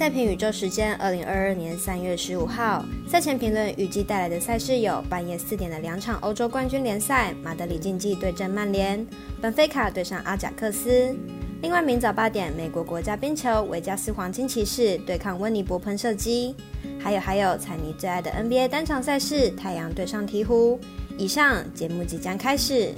赛评宇宙时间，二零二二年三月十五号。赛前评论预计带来的赛事有：半夜四点的两场欧洲冠军联赛，马德里竞技对阵曼联，本菲卡对上阿贾克斯。另外，明早八点，美国国家冰球维加斯黄金骑士对抗温尼伯喷射机。还有还有，彩妮最爱的 NBA 单场赛事，太阳对上鹈鹕。以上节目即将开始。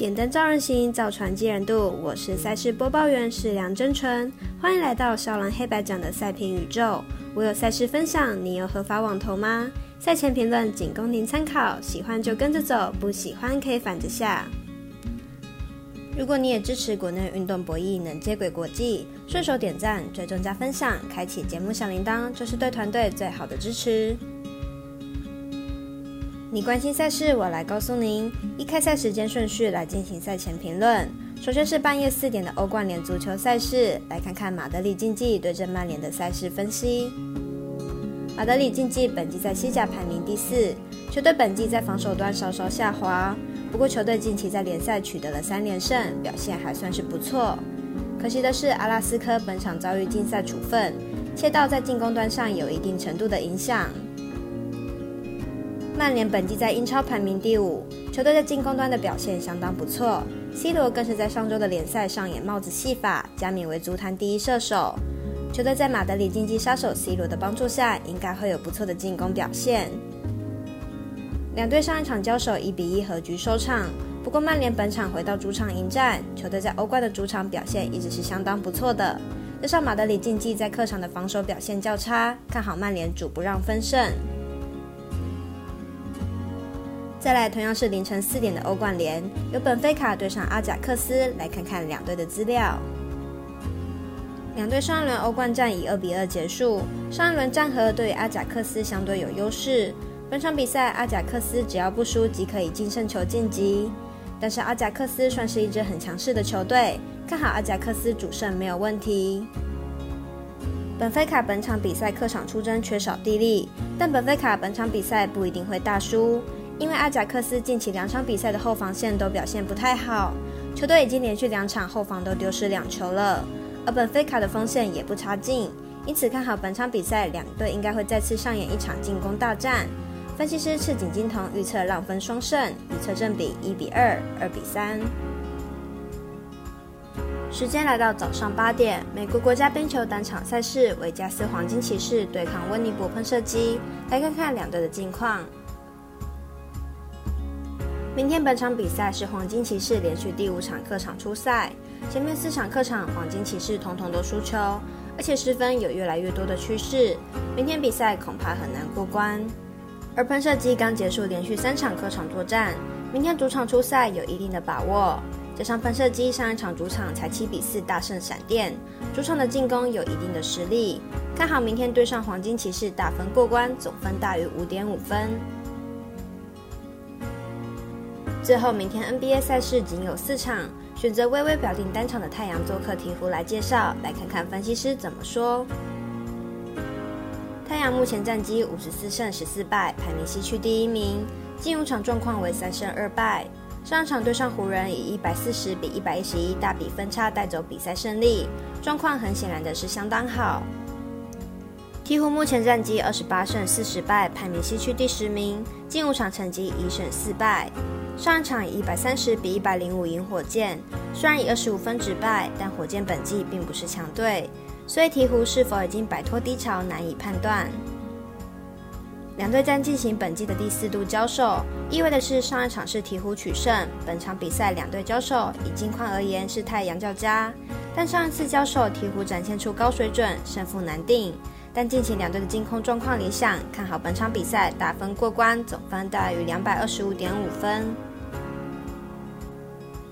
点灯照人行，造船济人度。我是赛事播报员是梁真纯，欢迎来到少狼黑白奖的赛评宇宙。我有赛事分享，你有合法网投吗？赛前评论仅供您参考，喜欢就跟着走，不喜欢可以反着下。如果你也支持国内运动博弈能接轨国际，顺手点赞、追踪加分享，开启节目小铃铛，就是对团队最好的支持。你关心赛事，我来告诉您。依开赛时间顺序来进行赛前评论。首先是半夜四点的欧冠联足球赛事，来看看马德里竞技对阵曼联的赛事分析。马德里竞技本季在西甲排名第四，球队本季在防守端稍稍下滑，不过球队近期在联赛取得了三连胜，表现还算是不错。可惜的是，阿拉斯科本场遭遇禁赛处分，切到在进攻端上有一定程度的影响。曼联本季在英超排名第五，球队在进攻端的表现相当不错。C 罗更是在上周的联赛上演帽子戏法，加冕为足坛第一射手。球队在马德里竞技杀手 C 罗的帮助下，应该会有不错的进攻表现。两队上一场交手一比一和局收场，不过曼联本场回到主场迎战，球队在欧冠的主场表现一直是相当不错的。加上马德里竞技在客场的防守表现较差，看好曼联主不让分胜。再来，同样是凌晨四点的欧冠联，由本菲卡对上阿贾克斯，来看看两队的资料。两队上一轮欧冠战以二比二结束，上一轮战和对阿贾克斯相对有优势。本场比赛阿贾克斯只要不输即可以净胜球晋级，但是阿贾克斯算是一支很强势的球队，看好阿贾克斯主胜没有问题。本菲卡本场比赛客场出征缺少地利，但本菲卡本场比赛不一定会大输。因为阿贾克斯近期两场比赛的后防线都表现不太好，球队已经连续两场后防都丢失两球了，而本菲卡的锋线也不差劲，因此看好本场比赛两队应该会再次上演一场进攻大战。分析师赤井金童预测让分双胜，预测正比一比二、二比三。时间来到早上八点，美国国家冰球单场赛事，维加斯黄金骑士对抗温尼伯喷射机，来看看两队的近况。明天本场比赛是黄金骑士连续第五场客场出赛，前面四场客场黄金骑士统统都输球，而且失分有越来越多的趋势，明天比赛恐怕很难过关。而喷射机刚结束连续三场客场作战，明天主场出赛有一定的把握，加上喷射机上一场主场才七比四大胜闪电，主场的进攻有一定的实力，看好明天对上黄金骑士大分过关，总分大于五点五分。最后，明天 NBA 赛事仅有四场，选择微微表定单场的太阳做客鹈鹕来介绍，来看看分析师怎么说。太阳目前战绩五十四胜十四败，排名西区第一名，近五场状况为三胜二败。上场对上湖人以一百四十比一百一十一大比分差带走比赛胜利，状况很显然的是相当好。鹈鹕目前战绩二十八胜四十败，排名西区第十名，近五场成绩一胜四败。上一场以一百三十比一百零五赢火箭，虽然以二十五分止败，但火箭本季并不是强队，所以鹈鹕是否已经摆脱低潮难以判断。两队将进行本季的第四度交手，意味的是上一场是鹈鹕取胜，本场比赛两队交手以近况而言是太阳较佳，但上一次交手鹈鹕展现出高水准，胜负难定。但近期两队的进攻状况理想，看好本场比赛打分过关，总分大于两百二十五点五分。